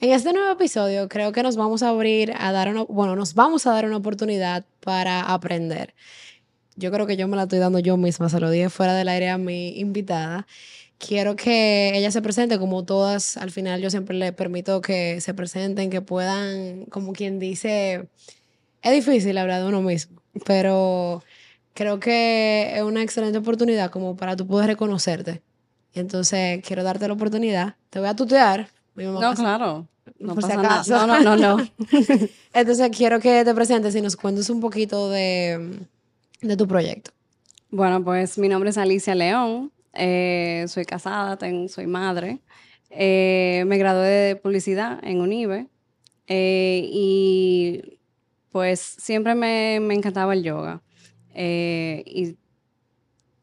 En este nuevo episodio creo que nos vamos a abrir a dar una, bueno, nos vamos a dar una oportunidad para aprender. Yo creo que yo me la estoy dando yo misma, se lo dije fuera del aire a mi invitada. Quiero que ella se presente como todas, al final yo siempre le permito que se presenten, que puedan, como quien dice, es difícil hablar de uno mismo, pero creo que es una excelente oportunidad como para tú poder reconocerte. Entonces, quiero darte la oportunidad. Te voy a tutear. No, claro. No por si pasa nada. No, no, no, no. Entonces, quiero que te presentes y nos cuentes un poquito de, de tu proyecto. Bueno, pues mi nombre es Alicia León. eh, soy casada, soy madre. Eh, me gradué de publicidad en UNIBE. eh, y pues siempre me, me encantaba el yoga. Y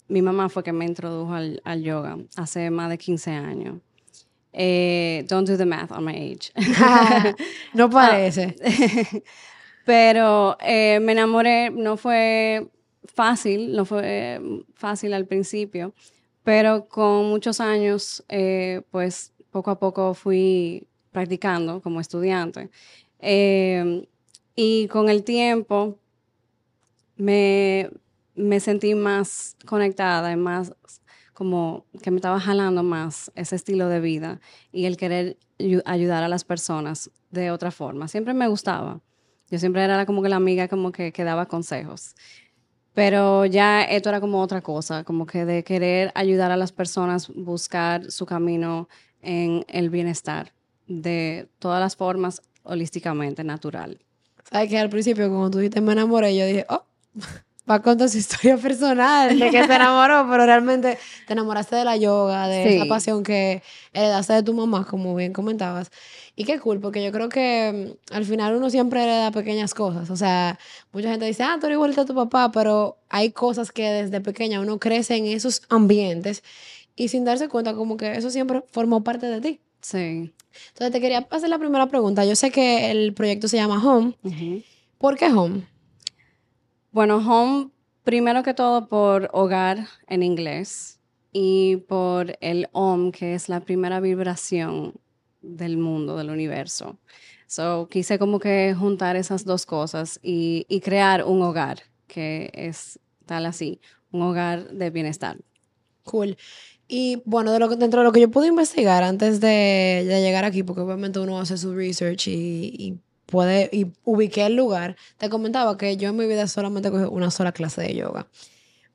mi mamá fue que me introdujo al, al yoga hace más de 15 años. Eh, don't do the math on my age. no parece. Pero eh, me enamoré, no fue fácil, no fue eh, fácil al principio, pero con muchos años, eh, pues poco a poco fui practicando como estudiante. Y con el tiempo me, me sentí más conectada y más como que me estaba jalando más ese estilo de vida y el querer ayu- ayudar a las personas de otra forma. Siempre me gustaba. Yo siempre era como que la amiga como que, que daba consejos. Pero ya esto era como otra cosa, como que de querer ayudar a las personas, buscar su camino en el bienestar de todas las formas holísticamente, natural. Sabes que al principio, cuando tú dijiste me enamoré, yo dije, oh, va a contar su historia personal de que se enamoró, pero realmente te enamoraste de la yoga, de esa Sí. pasión que heredaste de tu mamá, como bien comentabas. Y qué cool, porque yo creo que mm, al final uno siempre hereda pequeñas cosas. O sea, mucha gente dice, ah, tú eres igualita a tu papá, pero hay cosas que desde pequeña uno crece en esos ambientes y sin darse cuenta como que eso siempre formó parte de ti. Sí. Entonces te quería hacer la primera pregunta. Yo sé que el proyecto se llama Home. Ujú. ¿Por qué Home? Bueno, home, primero que todo por hogar en inglés y por el OM, que es la primera vibración del mundo, del universo. So, quise como que juntar esas dos cosas y, y crear un hogar, que es tal así, un hogar de bienestar. Cool. Y bueno, de lo que, dentro de lo que yo pude investigar antes de, de llegar aquí, porque obviamente uno hace su research y, y puede, y ubiqué el lugar, te comentaba que yo en mi vida solamente cogí una sola clase de yoga.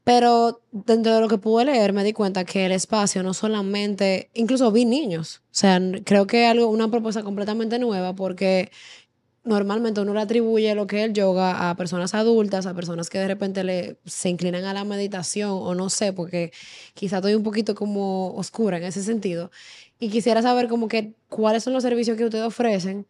Pero dentro de lo que pude leer me di cuenta que el espacio no solamente, incluso vi niños. O sea, creo que algo, una propuesta completamente nueva porque normalmente uno le atribuye lo que es el yoga a personas adultas, a personas que de repente le, se inclinan a la meditación o no sé, porque quizá estoy un poquito como oscura en ese sentido. Y quisiera saber como que cuáles son los servicios que ustedes ofrecen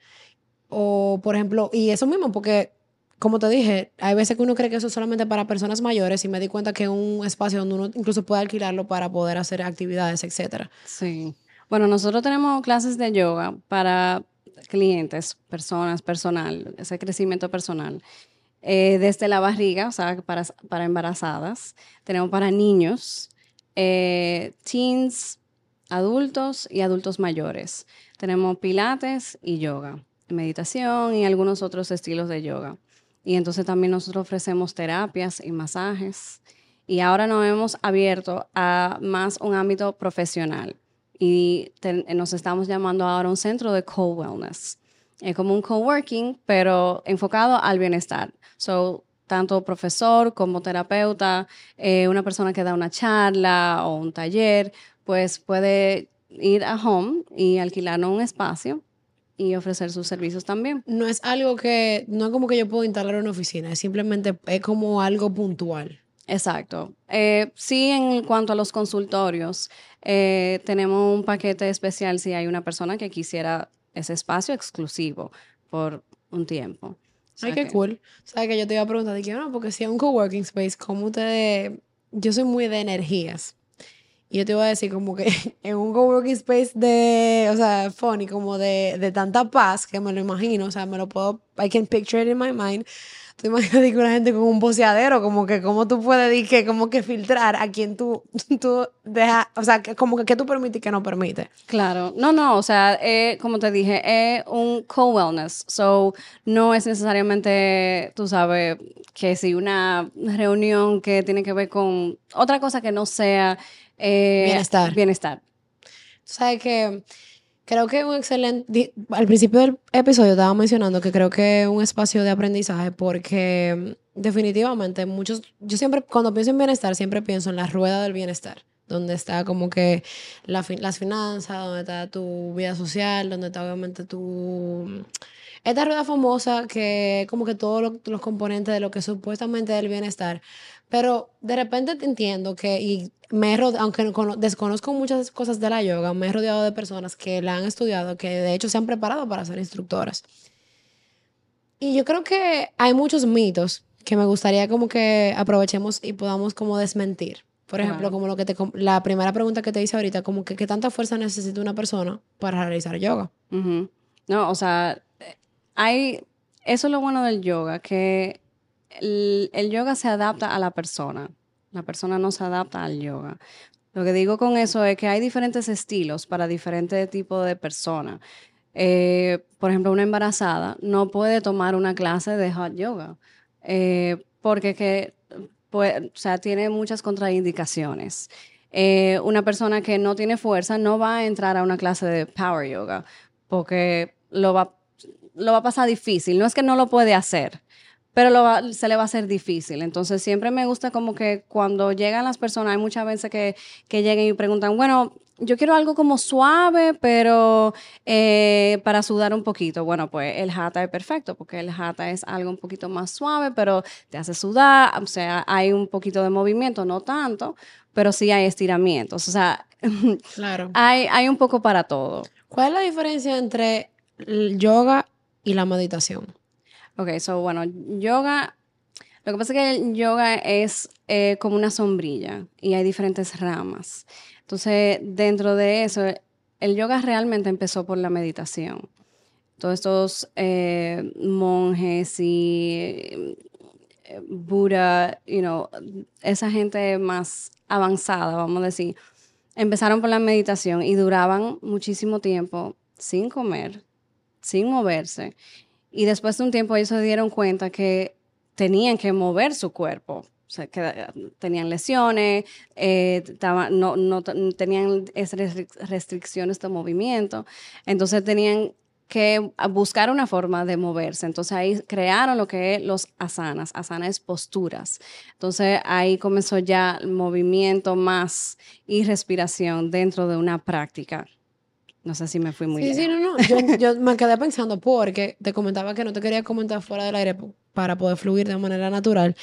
o, por ejemplo, y eso mismo, porque como te dije, hay veces que uno cree que eso es solamente para personas mayores y me di cuenta que es un espacio donde uno incluso puede alquilarlo para poder hacer actividades, etcétera. Sí. Bueno, nosotros tenemos clases de yoga para clientes, personas, personal, ese crecimiento personal. Eh, desde la barriga, o sea, para, para embarazadas. Tenemos para niños, eh, teens, adultos y adultos mayores. Tenemos pilates y yoga, meditación y algunos otros estilos de yoga. Y entonces también nosotros ofrecemos terapias y masajes. Y ahora nos hemos abierto a más un ámbito profesional. Y nos estamos llamando ahora un centro de co-wellness. Es como un coworking, pero enfocado al bienestar. So, tanto profesor como terapeuta, eh, una persona que da una charla o un taller, pues puede ir a home y alquilarnos un espacio y ofrecer sus servicios también. No es algo que, no es como que yo puedo instalar una oficina, es simplemente, es como algo puntual. Exacto. Eh, sí, en cuanto a los consultorios, eh, tenemos un paquete especial si hay una persona que quisiera ese espacio exclusivo por un tiempo. O sea Ay, qué que- cool. ¿Sabes que yo te iba a preguntar? Dije, no, porque si es un coworking space, ¿cómo ustedes...? Yo soy muy de energías. Y yo te iba a decir como que en un coworking space de, o sea, funny, como de, de tanta paz, que me lo imagino, o sea, me lo puedo, I can picture it in my mind, Tú imaginas que una gente con un boceadero, como que cómo tú puedes decir que como que filtrar a quien tú, tú dejas, o sea, que como que, que tú permites y que no permites. Claro, no, no, o sea, eh, como te dije, es un co-wellness, so no es necesariamente, tú sabes, que si una reunión que tiene que ver con otra cosa que no sea eh, Bienestar. Bienestar. Sabes que creo que un excelente, al principio del episodio estaba mencionando que creo que es un espacio de aprendizaje porque mm, definitivamente muchos, yo siempre, cuando pienso en bienestar, siempre pienso en la rueda del bienestar, donde está como que la las finanzas, donde está tu vida social, donde está obviamente tu... Esta rueda famosa que como que todos lo- los componentes de lo que supuestamente es el bienestar, pero de repente te entiendo que, y me he rode- aunque no cono- desconozco muchas cosas de la yoga, me he rodeado de personas que la han estudiado, que de hecho se han preparado para ser instructoras. Y yo creo que hay muchos mitos que me gustaría como que aprovechemos y podamos como desmentir. Por ejemplo, como lo que te, la primera pregunta que te hice ahorita, como que qué tanta fuerza necesita una persona para realizar yoga. No, o sea, hay, eso es lo bueno del yoga, que el, yoga se adapta a la persona. La persona no se adapta al yoga. Lo que digo con eso es que hay diferentes estilos para diferentes tipos de personas. Eh, por ejemplo, una embarazada no puede tomar una clase de hot yoga eh, porque que, pues, o sea, tiene muchas contraindicaciones. Eh, una persona que no tiene fuerza no va a entrar a una clase de power yoga porque lo va, lo va a pasar difícil. No es que no lo puede hacer, pero lo va- se le va a hacer difícil. Entonces, siempre me gusta como que cuando llegan las personas, hay muchas veces que, que lleguen y preguntan, bueno, yo quiero algo como suave, pero eh, para sudar un poquito. Bueno, pues el hatha es perfecto, porque el hatha es algo un poquito más suave, pero te hace sudar, o sea, hay un poquito de movimiento, no tanto, pero sí hay estiramientos. O sea, Claro. hay, hay un poco para todo. ¿Cuál es la diferencia entre el yoga y la meditación? Ok, so bueno, yoga, lo que pasa es que el yoga es eh, como una sombrilla y hay diferentes ramas. Entonces, dentro de eso, el yoga realmente empezó por la meditación. Todos estos eh, monjes y eh, Buda, you know, esa gente más avanzada, vamos a decir, empezaron por la meditación y duraban muchísimo tiempo sin comer, sin moverse. Y después de un tiempo ellos se dieron cuenta que tenían que mover su cuerpo. O que eh, tenían lesiones, eh, no, no tenían restricciones de movimiento. Entonces tenían que buscar una forma de moverse. Entonces ahí crearon lo que es los asanas. Asana es posturas. Entonces ahí comenzó ya el movimiento más y respiración dentro de una práctica. No sé si me fui muy Sí, sí, no, no. Yo, yo me quedé pensando porque te comentaba que no te quería comentar fuera del aire para poder fluir de manera natural.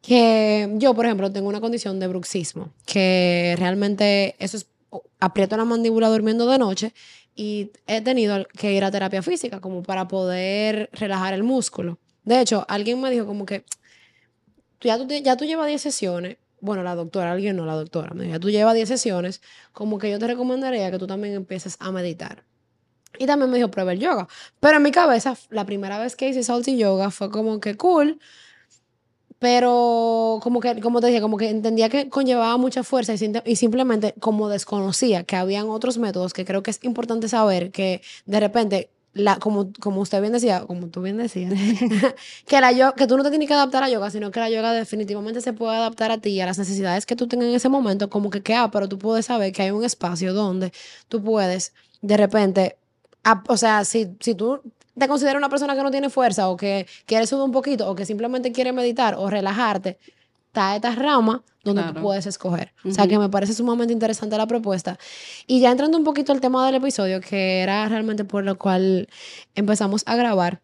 Que yo, por ejemplo, tengo una condición de bruxismo, que realmente eso es, aprieto la mandíbula durmiendo de noche y he tenido que ir a terapia física como para poder relajar el músculo. De hecho, alguien me dijo como que ya, tú, ya tú llevas 10 sesiones, bueno, la doctora, alguien no, la doctora, me dijo, tú llevas 10 sesiones, como que yo te recomendaría que tú también empieces a meditar. Y también me dijo, prueba el yoga. Pero en mi cabeza, la primera vez que hice salty yoga fue como que cool, pero como que, como te dije, como que entendía que conllevaba mucha fuerza y, y simplemente como desconocía que habían otros métodos que creo que es importante saber que de repente, la, como, como usted bien decía, como tú bien decías, que, la yo- que tú no te tienes que adaptar a yoga, sino que la yoga definitivamente se puede adaptar a ti y a las necesidades que tú tengas en ese momento, como que, que ah, pero tú puedes saber que hay un espacio donde tú puedes de repente, ah, o sea, si, si tú te consideras una persona que no tiene fuerza o que quiere subir un poquito o que simplemente quiere meditar o relajarte, está esta rama donde tú puedes escoger. O sea, que me parece sumamente interesante la propuesta. Y ya entrando un poquito al tema del episodio, que era realmente por lo cual empezamos a grabar,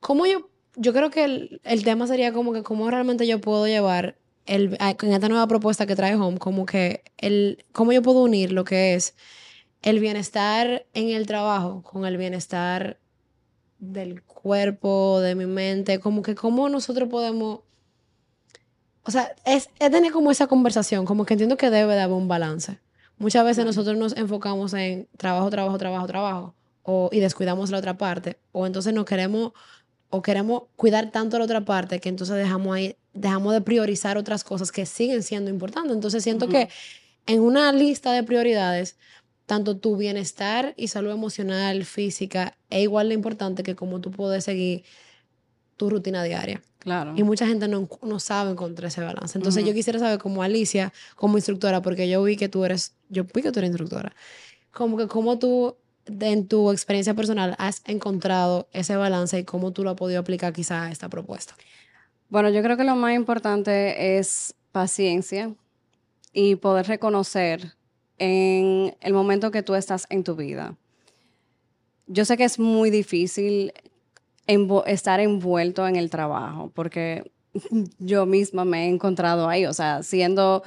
¿cómo yo, yo creo que el, el tema sería como que cómo realmente yo puedo llevar el, en esta nueva propuesta que trae Home, como que el, cómo yo puedo unir lo que es el bienestar en el trabajo con el bienestar del cuerpo, de mi mente, como que cómo nosotros podemos, o sea, es, es tener como esa conversación, como que entiendo que debe de haber un balance. Muchas veces nosotros nos enfocamos en trabajo, trabajo, trabajo, trabajo, o, y descuidamos la otra parte, o entonces nos queremos o queremos cuidar tanto la otra parte que entonces dejamos ahí, dejamos de priorizar otras cosas que siguen siendo importantes. Entonces siento que en una lista de prioridades, tanto tu bienestar y salud emocional, física, es igual de importante que como tú puedes seguir tu rutina diaria. Claro. Y mucha gente no, no sabe encontrar ese balance. Entonces yo quisiera saber como Alicia, como instructora, porque yo vi que tú eres, yo vi que tú eres instructora, como que cómo tú en tu experiencia personal has encontrado ese balance y cómo tú lo has podido aplicar quizá a esta propuesta. Bueno, yo creo que lo más importante es paciencia y poder reconocer en el momento que tú estás en tu vida. Yo sé que es muy difícil estar envuelto en el trabajo, porque yo misma me he encontrado ahí, o sea, siendo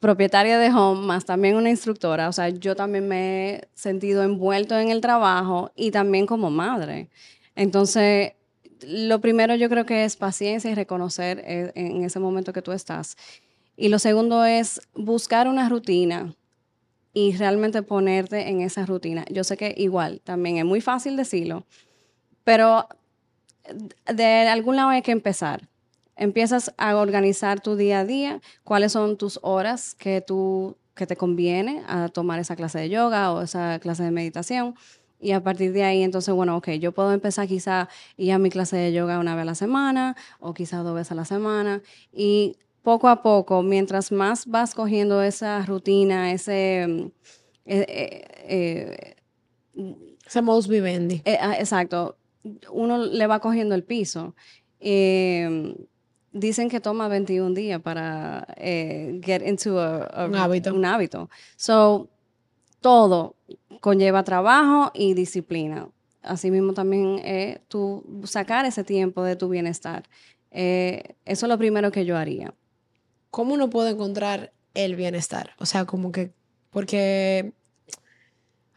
propietaria de home, más también una instructora, o sea, yo también me he sentido envuelto en el trabajo y también como madre. Entonces, lo primero yo creo que es paciencia y reconocer eh, en ese momento que tú estás. Y lo segundo es buscar una rutina y realmente ponerte en esa rutina. Yo sé que igual, también es muy fácil decirlo, pero de algún lado hay que empezar. Empiezas a organizar tu día a día, cuáles son tus horas que, tú, que te conviene a tomar esa clase de yoga o esa clase de meditación. Y a partir de ahí, entonces, bueno, ok, yo puedo empezar quizá ir a mi clase de yoga una vez a la semana o quizá dos veces a la semana. Y poco a poco, mientras más vas cogiendo esa rutina, ese... Eh, eh, eh, ese modus vivendi. Ah, exacto uno le va cogiendo el piso. Em, dicen que toma 21 días para eh, get into un hábito. Un hábito. So, todo conlleva trabajo y disciplina. Asimismo también eh, tú sacar ese tiempo de tu bienestar. Eh, eso es lo primero que yo haría. ¿Cómo uno puede encontrar el bienestar? O sea, como que, porque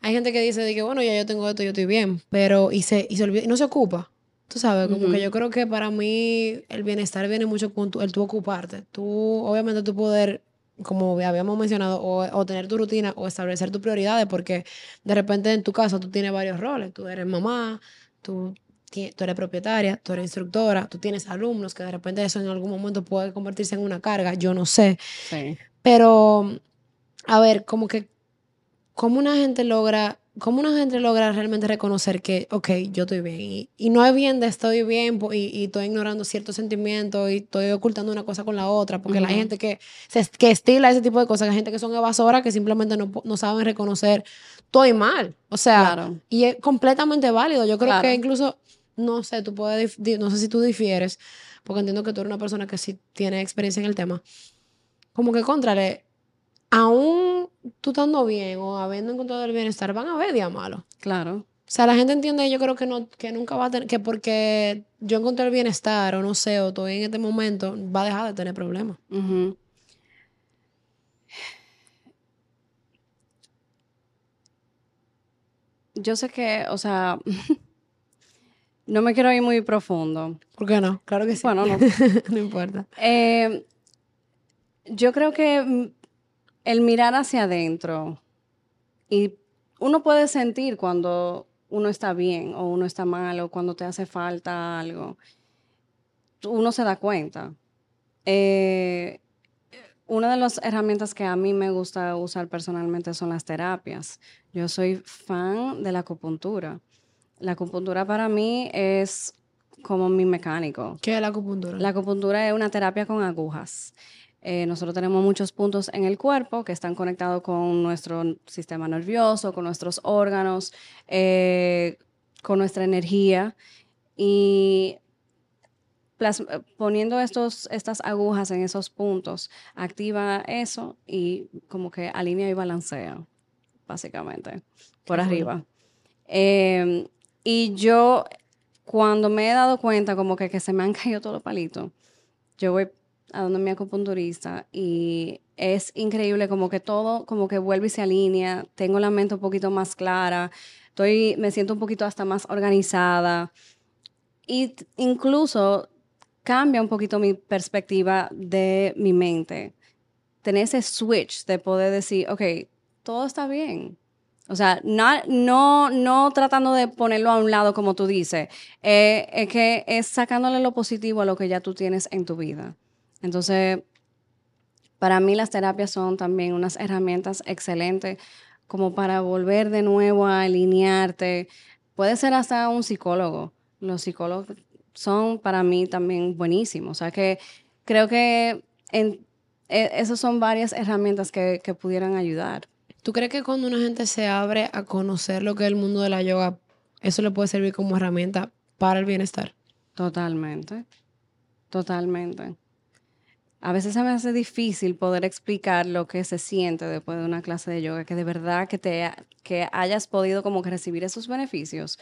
hay gente que dice de que, bueno, ya yo tengo esto, yo estoy bien, pero y se, y se olvida, y no se ocupa. Tú sabes, como que yo creo que para mí el bienestar viene mucho con el tú ocuparte. Tú, obviamente, tú poder, como habíamos mencionado, o, tener tu rutina o establecer tus prioridades, porque de repente en tu caso tú tienes varios roles. Tú eres mamá, tú, tú eres propietaria, tú eres instructora, tú tienes alumnos, que de repente eso en algún momento puede convertirse en una carga, yo no sé. Sí. Pero, a ver, como que ¿cómo una gente logra, cómo una gente logra realmente reconocer que, ok, yo estoy bien? Y, no es bien de estoy bien y, estoy ignorando ciertos sentimientos y estoy ocultando una cosa con la otra, porque la gente que, se, que estila ese tipo de cosas, la gente que son evasoras que simplemente no, no saben reconocer, estoy mal. O sea, y es completamente válido. Yo creo que incluso, no sé, tú puedes, no sé si tú difieres, porque entiendo que tú eres una persona que sí tiene experiencia en el tema. Como que contrale, aún tú estando bien o habiendo encontrado el bienestar, van a haber días malos. Claro. O sea, la gente entiende, yo creo que no, que nunca va a tener, que porque yo encontré el bienestar o no sé, o estoy en este momento, va a dejar de tener problemas. Yo sé que, o sea, no me quiero ir muy profundo. ¿Por qué no? Claro que sí. Bueno, no. no importa. Eh, yo creo que el mirar hacia adentro y uno puede sentir cuando uno está bien o uno está mal o cuando te hace falta algo. Uno se da cuenta. Eh, una de las herramientas que a mí me gusta usar personalmente son las terapias. Yo soy fan de la acupuntura. La acupuntura para mí es como mi mecánico. ¿Qué es la acupuntura? La acupuntura es una terapia con agujas. Eh, nosotros tenemos muchos puntos en el cuerpo que están conectados con nuestro sistema nervioso, con nuestros órganos, eh, con nuestra energía. Y poniendo estos, estas agujas en esos puntos, activa eso y como que alinea y balancea, básicamente, por arriba. Em, y yo, cuando me he dado cuenta como que, que se me han caído todos los palitos, yo voy a donde mi acupunturista y es increíble como que todo como que vuelve y se alinea, tengo la mente un poquito más clara, estoy, me siento un poquito hasta más organizada y incluso cambia un poquito mi perspectiva de mi mente. Tener ese switch de poder decir, ok, todo está bien. O sea, no, no, no tratando de ponerlo a un lado como tú dices, eh, es que es sacándole lo positivo a lo que ya tú tienes en tu vida. Entonces, para mí las terapias son también unas herramientas excelentes como para volver de nuevo a alinearte. Puede ser hasta un psicólogo. Los psicólogos son para mí también buenísimos. O sea que creo que en, e, esas son varias herramientas que, que pudieran ayudar. ¿Tú crees que cuando una gente se abre a conocer lo que es el mundo de la yoga, eso le puede servir como herramienta para el bienestar? Totalmente, totalmente. A veces se me hace difícil poder explicar lo que se siente después de una clase de yoga, que de verdad que, te, que hayas podido como que recibir esos beneficios,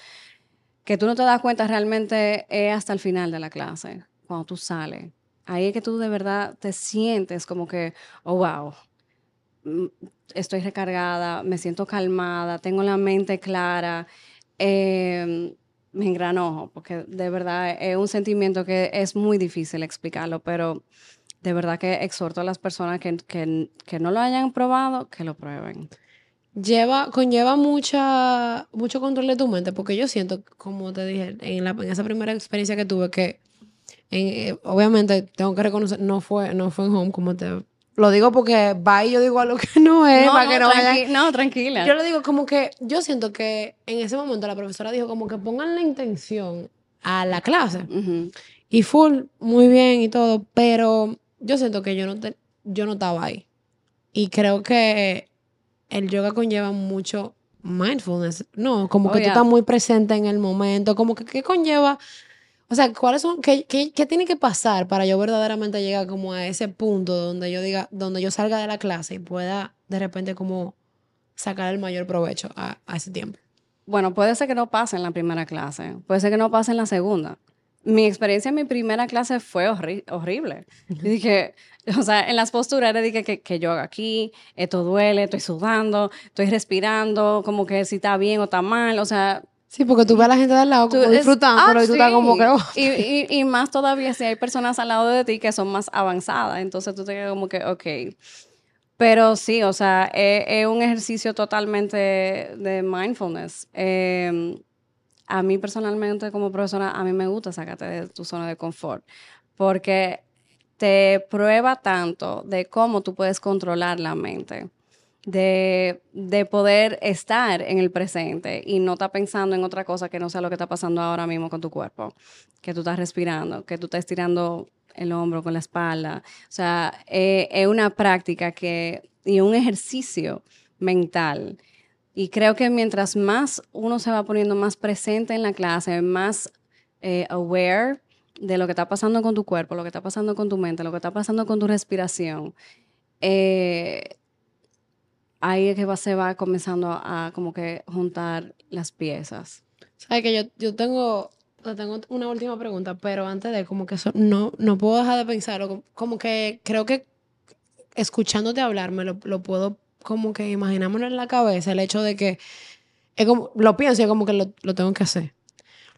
que tú no te das cuenta realmente es hasta el final de la clase, cuando tú sales. Ahí es que tú de verdad te sientes como que, oh, wow, mm, estoy recargada, me siento calmada, tengo la mente clara, eh, me engranojo, porque de verdad es un sentimiento que es muy difícil explicarlo, pero de verdad que exhorto a las personas que, que, que no lo hayan probado, que lo prueben. Lleva, conlleva mucha, mucho control de tu mente, porque yo siento, como te dije, en, la, en esa primera experiencia que tuve, que en, obviamente tengo que reconocer, no fue, no fue en home, como te lo digo porque va y yo digo algo que no es, No, para no, que no tranqui- vayan- no, tranquila. Yo lo digo como que, yo siento que en ese momento la profesora dijo como que pongan la intención a la clase. Ujú. Y full, muy bien y todo, pero yo siento que yo no, te- yo no estaba ahí. Y creo que el yoga conlleva mucho mindfulness, ¿no? Como Oh, que tú yeah. estás muy presente en el momento, como que ¿qué conlleva? O sea, ¿cuáles son, qué, qué, qué tiene que pasar para yo verdaderamente llegar como a ese punto donde yo diga, donde yo salga de la clase y pueda de repente como sacar el mayor provecho a, a ese tiempo? Bueno, puede ser que no pase en la primera clase, puede ser que no pase en la segunda. Mi experiencia en mi primera clase fue horri- horrible. Yo dije, o sea, en las posturas le dije que, que yo hago aquí, esto duele, estoy sudando, estoy respirando, como que si está bien o está mal, o sea... Sí, porque tú ves a la gente de al lado como disfrutando, ah, pero y tú estás como sí. que... oh. Y, y- y más todavía si hay personas al lado de ti que son más avanzadas, entonces tú te quedas como que, ok. Pero sí, o sea, es, es un ejercicio totalmente de mindfulness. Eh, a mí personalmente como profesora, a mí me gusta sacarte de tu zona de confort, porque te prueba tanto de cómo tú puedes controlar la mente, de, de poder estar en el presente y no estar pensando en otra cosa que no sea lo que está pasando ahora mismo con tu cuerpo, que tú estás respirando, que tú estás estirando el hombro con la espalda. O sea, eh, es una práctica que, y un ejercicio mental. Y creo que mientras más uno se va poniendo más presente en la clase, más eh, aware de lo que está pasando con tu cuerpo, lo que está pasando con tu mente, lo que está pasando con tu respiración, eh, ahí es que va, se va comenzando a, como que juntar las piezas. Sabes que yo, yo tengo, te tengo una última pregunta, pero antes de como que eso, no, no puedo dejar de pensarlo. Como que creo que escuchándote hablar me lo, lo puedo como que imaginármelo en la cabeza, el hecho de que lo pienso y como que lo, lo tengo que hacer.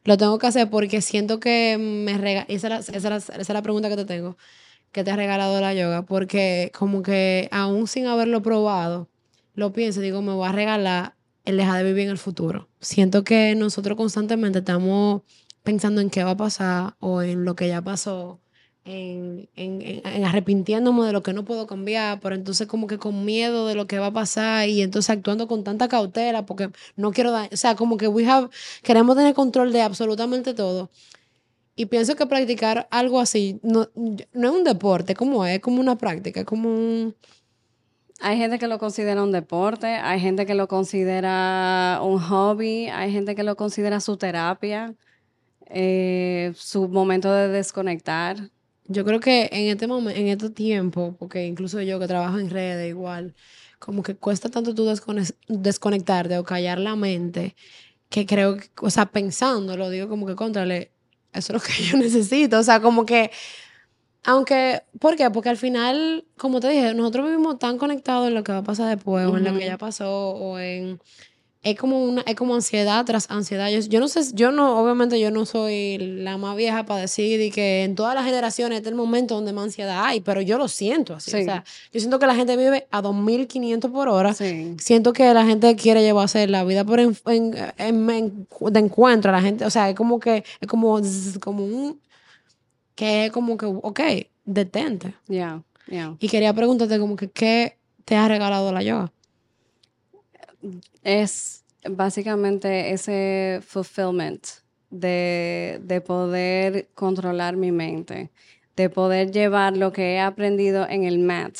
Lo tengo que hacer porque siento que me rega esa, esa, esa es la pregunta que te tengo, que te ha regalado la yoga, porque como que aún sin haberlo probado, lo pienso y digo, me voy a regalar el dejar de vivir en el futuro. Siento que nosotros constantemente estamos pensando en qué va a pasar o en lo que ya pasó, en, en, en- arrepintiéndome de lo que no puedo cambiar, pero entonces como que con miedo de lo que va a pasar y entonces actuando con tanta cautela porque no quiero dañar, o sea, como que we have, queremos tener control de absolutamente todo. Y pienso que practicar algo así no, no es un deporte, como es, como una práctica, como un... Hay gente que lo considera un deporte, hay gente que lo considera un hobby, hay gente que lo considera su terapia, eh, su momento de desconectar. Yo creo que en este momento, en este tiempo, porque incluso yo que trabajo en redes igual, como que cuesta tanto tú descone- desconectarte o callar la mente, que creo que, o sea, pensándolo, digo como que contrale, eso es lo que yo necesito, o sea, como que, aunque, ¿por qué? Porque al final, como te dije, nosotros vivimos tan conectados en lo que va a pasar después, o en lo que ya pasó, o en, es como una, es como ansiedad tras ansiedad. Yo, yo no sé, yo no, obviamente yo no soy la más vieja para decir y que en todas las generaciones este es el momento donde más ansiedad hay, pero yo lo siento así. O sea, yo siento que la gente vive a 2500 por hora. Sí. Siento que la gente quiere llevarse la vida por en, en- en- en- de encuentro. La gente, o sea, es como que, es como, como un, que es como que, ok, detente. Ya, ya. Y quería preguntarte como que, ¿qué te ha regalado la yoga? Es básicamente ese fulfillment de, de poder controlar mi mente, de poder llevar lo que he aprendido en el mat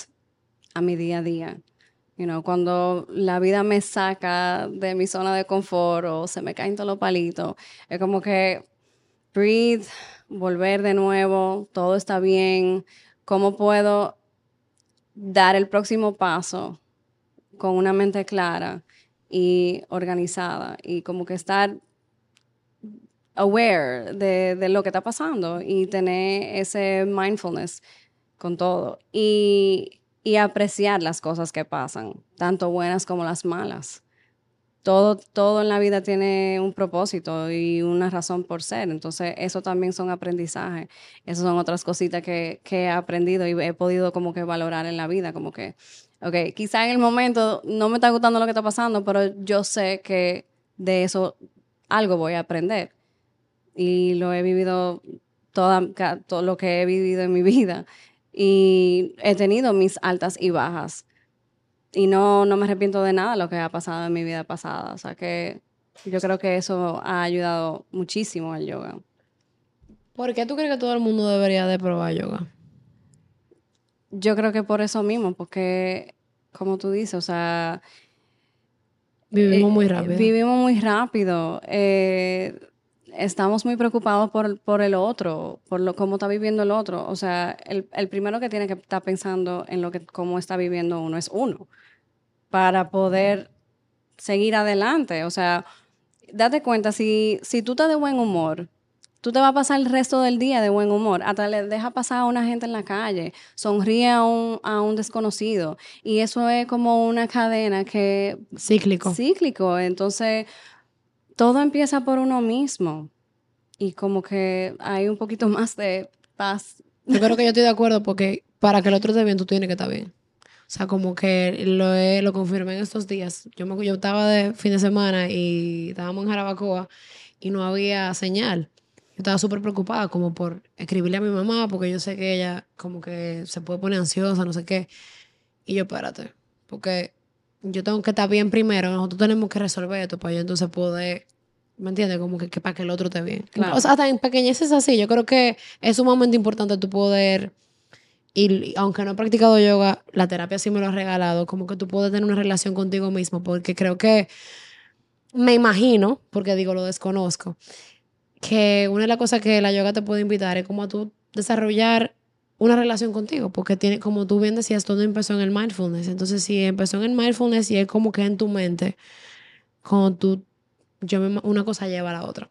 a mi día a día. You know, cuando la vida me saca de mi zona de confort o se me caen todos los palitos, es como que breathe, volver de nuevo, todo está bien, ¿cómo puedo dar el próximo paso con una mente clara y organizada y como que estar aware de, de lo que está pasando y tener ese mindfulness con todo y, y apreciar las cosas que pasan, tanto buenas como las malas. Todo, todo en la vida tiene un propósito y una razón por ser. Entonces, eso también son aprendizajes. Esas son otras cositas que, que he aprendido y he podido como que valorar en la vida. Como que, ok, quizá en el momento no me está gustando lo que está pasando, pero yo sé que de eso algo voy a aprender. Y lo he vivido todo lo que he vivido en mi vida. Y he tenido mis altas y bajas. Y no, no me arrepiento de nada de lo que ha pasado en mi vida pasada. O sea que yo creo que eso ha ayudado muchísimo al yoga. ¿Por qué tú crees que todo el mundo debería de probar yoga? Yo creo que por eso mismo, porque como tú dices, o sea, Vivimos eh, muy rápido. Vivimos muy rápido. eh, estamos muy preocupados por, por el otro, por lo, cómo está viviendo el otro. O sea, el, el primero que tiene que estar pensando en lo que, cómo está viviendo uno es uno, para poder seguir adelante. O sea, date cuenta, si, si tú estás de buen humor, tú te vas a pasar el resto del día de buen humor. Hasta le deja pasar a una gente en la calle, sonríe a un, a un desconocido. Y eso es como una cadena que Cíclico. cíclico. Entonces, todo empieza por uno mismo. Y como que hay un poquito más de paz. Yo creo que yo estoy de acuerdo porque para que el otro esté bien, tú tienes que estar bien. O sea, como que lo, he- lo confirmé en estos días. Yo, me, yo estaba de fin de semana y estábamos en Jarabacoa y no había señal. Yo estaba súper preocupada como por escribirle a mi mamá porque yo sé que ella como que se puede poner ansiosa, no sé qué. Y yo, espérate, porque yo tengo que estar bien primero. Nosotros tenemos que resolver esto para yo entonces poder, ¿me entiendes? Como que, que para que el otro esté bien. Claro. O sea, hasta en pequeñeces así. Yo creo que es sumamente importante tu poder y aunque no he practicado yoga, la terapia sí me lo ha regalado, como que tú puedes tener una relación contigo mismo, porque creo que me imagino, porque digo lo desconozco, que una de las cosas que la yoga te puede invitar es como a tú desarrollar una relación contigo, porque tiene, como tú bien decías, todo empezó en el mindfulness. Entonces, si empezó en el mindfulness y es como que en tu mente, cuando tú, yo me, una cosa lleva a la otra.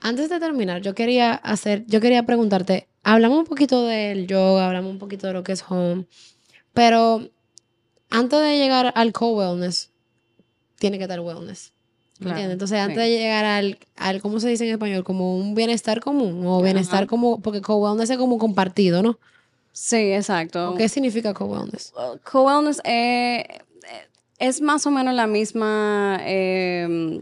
Antes de terminar, yo quería hacer, yo quería preguntarte, hablamos un poquito del yoga, hablamos un poquito de lo que es home, pero antes de llegar al co-wellness, tiene que estar wellness. ¿Me Claro? Entonces, antes sí. de llegar al, al, ¿cómo se dice en español? Como un bienestar común o bienestar Ajá. como, porque co-wellness es como compartido, ¿no? Sí, exacto. ¿O ¿Qué significa co-wellness? Co-wellness eh, es más o menos la misma eh,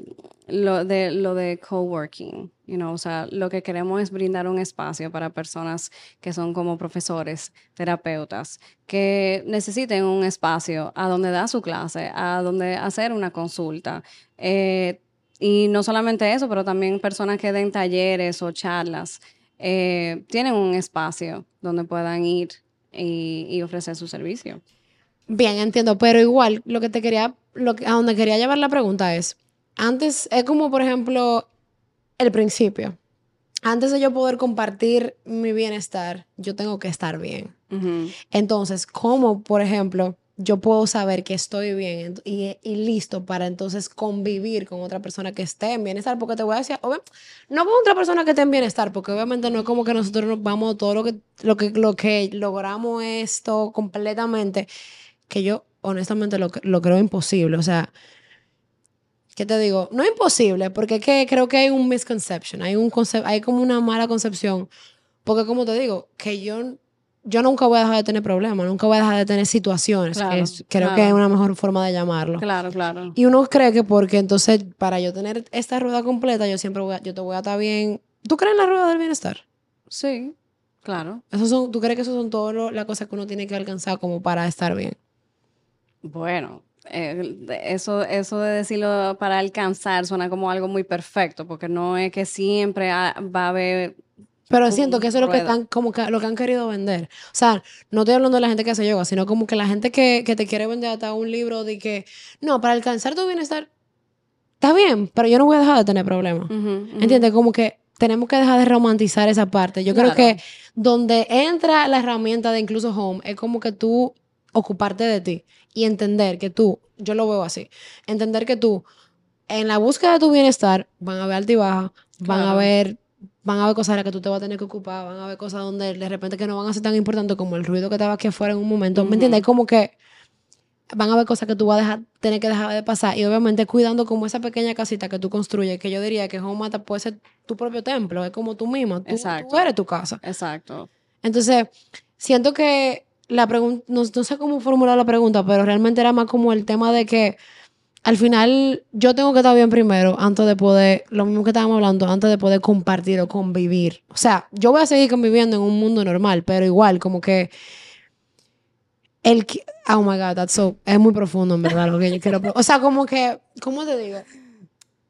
lo de lo de coworking, you know, o sea, lo que queremos es brindar un espacio para personas que son como profesores, terapeutas, que necesiten un espacio a donde dar su clase, a donde hacer una consulta. eh, y no solamente eso, pero también personas que den talleres o charlas, eh, tienen un espacio donde puedan ir y, ofrecer su servicio. Bien, entiendo, pero igual lo que te quería, lo que, a donde quería llevar la pregunta es, antes es como por ejemplo el principio. Antes de yo poder compartir mi bienestar, yo tengo que estar bien. Entonces, ¿cómo, por ejemplo, yo puedo saber que estoy bien y, y listo para entonces convivir con otra persona que esté en bienestar? Porque te voy a decir, no con otra persona que esté en bienestar, porque obviamente no es como que nosotros nos vamos todo lo que, lo que, lo que logramos esto completamente, que yo honestamente lo, lo creo imposible. O sea, ¿qué te digo? No imposible, porque es que creo que hay un misconception, hay, un hay como una mala concepción. Porque como te digo, que yo, yo nunca voy a dejar de tener problemas, nunca voy a dejar de tener situaciones, Claro, que es- creo claro. que es una mejor forma de llamarlo. Claro, claro. Y uno cree que porque entonces, para yo tener esta rueda completa, yo siempre voy a- yo te voy a estar bien. ¿Tú crees en la rueda del bienestar? Sí, claro. Esos son, ¿Tú crees que esas son todas las cosas que uno tiene que alcanzar como para estar bien? Bueno, eh, eso, eso de decirlo para alcanzar suena como algo muy perfecto, porque no es que siempre ha- va a haber... Pero siento que eso es lo que están, como que lo que han querido vender. O sea, no estoy hablando de la gente que hace yoga, sino como que la gente que, que te quiere vender hasta un libro de que, no, para alcanzar tu bienestar, está bien, pero yo no voy a dejar de tener problemas. Ujú. ¿Entiendes? Como que tenemos que dejar de romantizar esa parte. Yo creo que donde entra la herramienta de incluso home es como que tú ocuparte de ti y entender que tú, yo lo veo así, entender que tú en la búsqueda de tu bienestar van a haber altibajas, van a Claro. haber van a haber cosas de las que tú te vas a tener que ocupar, van a haber cosas donde de repente que no van a ser tan importantes como el ruido que estaba aquí afuera en un momento, ¿me entiendes? Como que van a haber cosas que tú vas a dejar, tener que dejar de pasar y obviamente cuidando como esa pequeña casita que tú construyes, que yo diría que home hasta puede ser tu propio templo, es como tú mismo, tú, eres tu casa. Exacto. Entonces, siento que la pregunta, no, no sé cómo formular la pregunta, pero realmente era más como el tema de que al final yo tengo que estar bien primero antes de poder, lo mismo que estábamos hablando, antes de poder compartir o convivir. O sea, yo voy a seguir conviviendo en un mundo normal, pero igual, como que el oh my god, that's so, es muy profundo en verdad lo que quiero. O sea, como que, ¿cómo te digo?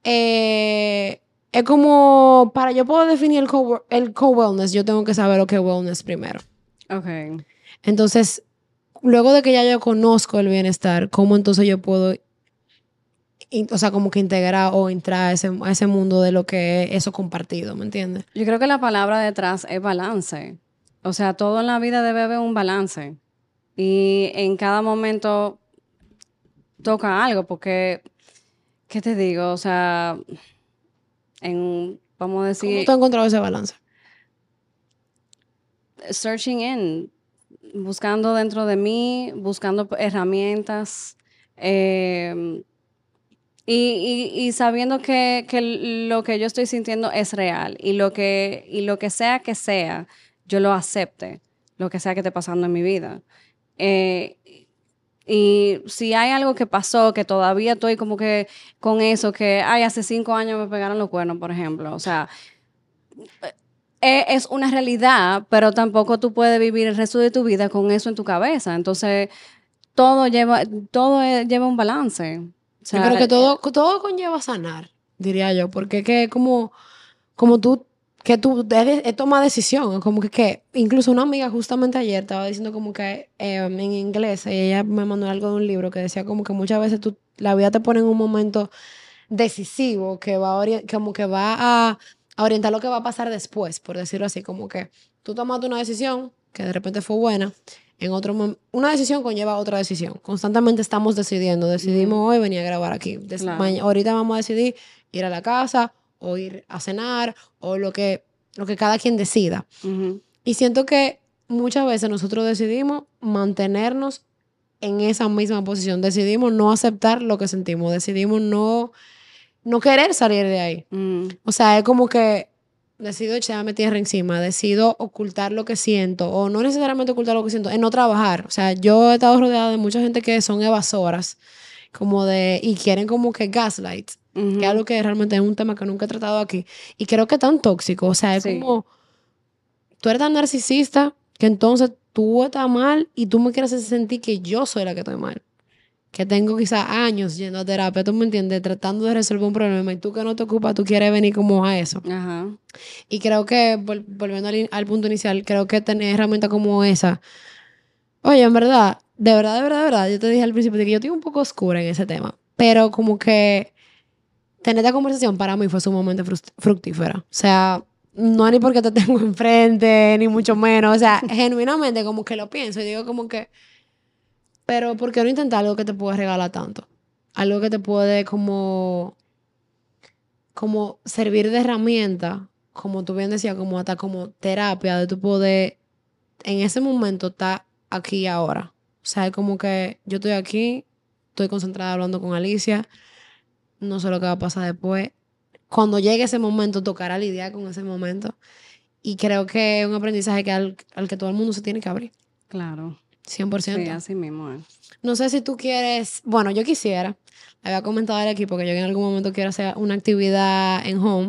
Eh, es como, para yo poder definir el co- el co-wellness, yo tengo que saber lo que es wellness primero. Ok. Entonces, luego de que ya yo conozco el bienestar, ¿cómo entonces yo puedo, o sea, como que integrar o entrar a ese, a ese mundo de lo que es eso compartido, ¿me entiendes? Yo creo que la palabra detrás es balance. O sea, todo en la vida debe haber un balance. Y en cada momento toca algo, porque, ¿qué te digo? O sea, en, vamos a ¿Cómo decir, tú has encontrado ese balance? searching in, buscando dentro de mí, buscando herramientas. eh, y, y- y sabiendo que, que lo que yo estoy sintiendo es real y lo que, y lo que sea que sea, yo lo acepte, lo que sea que esté pasando en mi vida. Eh, y si hay algo que pasó, que todavía estoy como que con eso, que, ay, hace cinco años me pegaron los cuernos, por ejemplo. O sea, es una realidad, pero tampoco tú puedes vivir el resto de tu vida con eso en tu cabeza. Entonces, todo lleva, todo eh, lleva un balance. O sea, yo creo que todo, todo conlleva sanar, diría yo, porque es que como, como tú, que tú tomar decisión, como que, que incluso una amiga justamente ayer estaba diciendo como que eh, en inglés, y ella me mandó algo de un libro que decía como que muchas veces tú, la vida te pone en un momento decisivo que va a, como que va a, a orientar lo que va a pasar después, por decirlo así, como que tú tomaste una decisión que de repente fue buena, en otro una decisión conlleva otra decisión. Constantemente estamos decidiendo. Decidimos hoy venir a grabar aquí. Des- Claro. maña- ahorita vamos a decidir ir a la casa o ir a cenar o lo que, lo que cada quien decida. Y siento que muchas veces nosotros decidimos mantenernos en esa misma posición. Decidimos no aceptar lo que sentimos. Decidimos no, no querer salir de ahí. Mm, O sea, es como que decido echarme tierra encima, decido ocultar lo que siento, o no necesariamente ocultar lo que siento, es no trabajar. O sea, yo he estado rodeada de mucha gente que son evasoras, como de, y quieren como que gaslight, que es algo que realmente es un tema que nunca he tratado aquí, y creo que es tan tóxico. O sea, es Sí. como, tú eres tan narcisista que entonces tú estás mal y tú me quieres hacer sentir que yo soy la que estoy mal. Que tengo quizás años yendo a terapia, tú me entiendes, tratando de resolver un problema y tú que no te ocupas, tú quieres venir como a eso. Ajá. Y creo que, vol- volviendo al, al punto inicial, creo que tener herramientas como esa. Oye, en verdad, de verdad, de verdad, de verdad, yo te dije al principio de que yo estoy un poco oscura en ese tema, pero como que tener esta conversación para mí fue sumamente fructífera. O sea, no ni porque te tengo enfrente, ni mucho menos. O sea, genuinamente como que lo pienso y digo como que, pero ¿por qué no intentar algo que te puede regalar tanto? Algo que te puede como como servir de herramienta, como tú bien decías, como hasta como terapia, de tu poder en ese momento estar aquí y ahora. O sea, es como que yo estoy aquí, estoy concentrada hablando con Alicia, no sé lo que va a pasar después. Cuando llegue ese momento, tocará lidiar con ese momento. Y creo que es un aprendizaje que al que todo el mundo se tiene que abrir. Claro. 100%. Sí, así mismo es. No sé si tú quieres, bueno, yo quisiera, había comentado al equipo que yo en algún momento quiero hacer una actividad en home.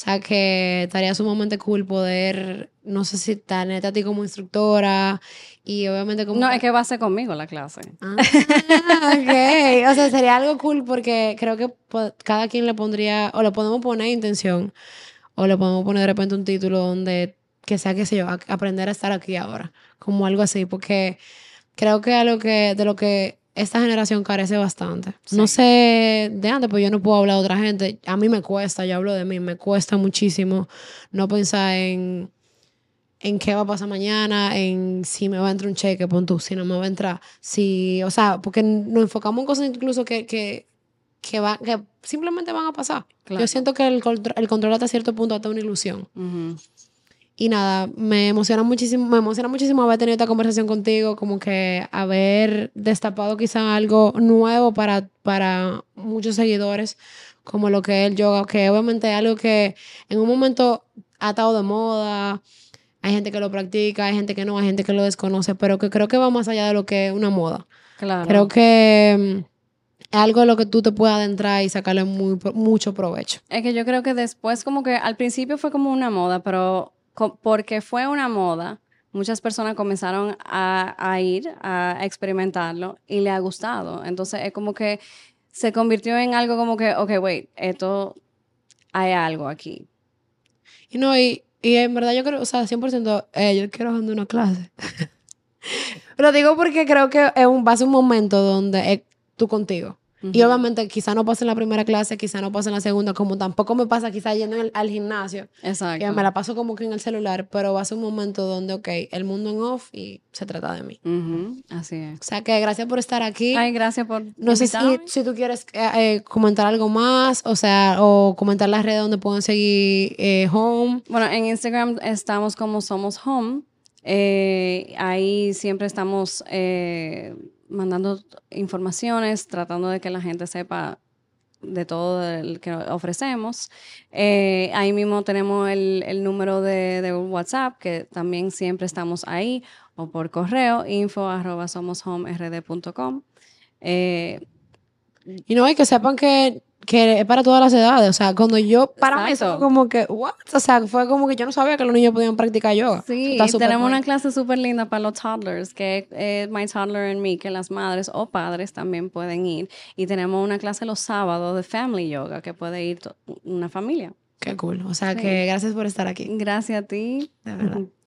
O sea, que estaría sumamente cool poder, no sé si tenerte a ti como instructora y obviamente como... No, es que va a ser conmigo la clase. Ah, ok. O sea, sería algo cool porque creo que cada quien le pondría, o le podemos poner intención, o le podemos poner de repente un título donde, que sea, qué sé yo, a- aprender a estar aquí ahora, como algo así, porque creo que algo que, de lo que esta generación carece bastante. No sé de antes, pues yo no puedo hablar de otra gente. A mí me cuesta, yo hablo de mí, me cuesta muchísimo no pensar en en qué va a pasar mañana, en si me va a entrar un cheque, pon tú, si no me va a entrar, si, o sea, porque nos enfocamos en cosas incluso que, que, que, va, que simplemente van a pasar. Claro. Yo siento que el, el control hasta cierto punto hasta una ilusión. Y nada, me emociona muchísimo, me emociona muchísimo haber tenido esta conversación contigo, como que haber destapado quizá algo nuevo para, para muchos seguidores, como lo que es el yoga, que obviamente es algo que en un momento ha estado de moda, hay gente que lo practica, hay gente que no, hay gente que lo desconoce, pero que creo que va más allá de lo que es una moda. Claro. Creo que mm, es algo a lo que tú te puedes adentrar y sacarle muy, mucho provecho. Es que yo creo que después como que al principio fue como una moda, pero porque fue una moda, muchas personas comenzaron a, ir a experimentarlo y le ha gustado. Entonces es como que se convirtió en algo como que, ok, wait, esto hay algo aquí. Y no, y, y en verdad yo creo, o sea, 100%, eh, yo quiero dando una clase. Lo digo porque creo que es un, va a ser un momento donde es tú contigo. Y Ujú. obviamente quizá no pase en la primera clase, quizá no pase en la segunda, como tampoco me pasa quizá yendo en el- al gimnasio, Exacto. que me la paso como que en el celular, pero va a ser un momento donde, ok, el mundo en off y se trata de mí. Ujú, Así es. O sea que gracias por estar aquí. Ay, gracias por No sé si, si tú quieres eh, eh, comentar algo más, o sea, o comentar las redes donde pueden seguir eh, Home. Bueno, en Instagram estamos como Somos Home. Eh, ahí siempre estamos eh, mandando informaciones, tratando de que la gente sepa de todo el que ofrecemos. Eh, ahí mismo tenemos el, el número de, WhatsApp, que también siempre estamos ahí, o por correo, info Y no, hay que sepan que, que es para todas las edades. O sea, cuando yo, para mí eso Exacto. fue como que, what? O sea, fue como que yo no sabía que los niños podían practicar yoga. Sí, tenemos cool. una clase súper linda para los toddlers, que es eh, My Toddler and Me, que las madres o padres también pueden ir. Y tenemos una clase los sábados de Family Yoga, que puede ir una familia. Qué cool. O sea, Sí. que gracias por estar aquí. Gracias a ti. De verdad.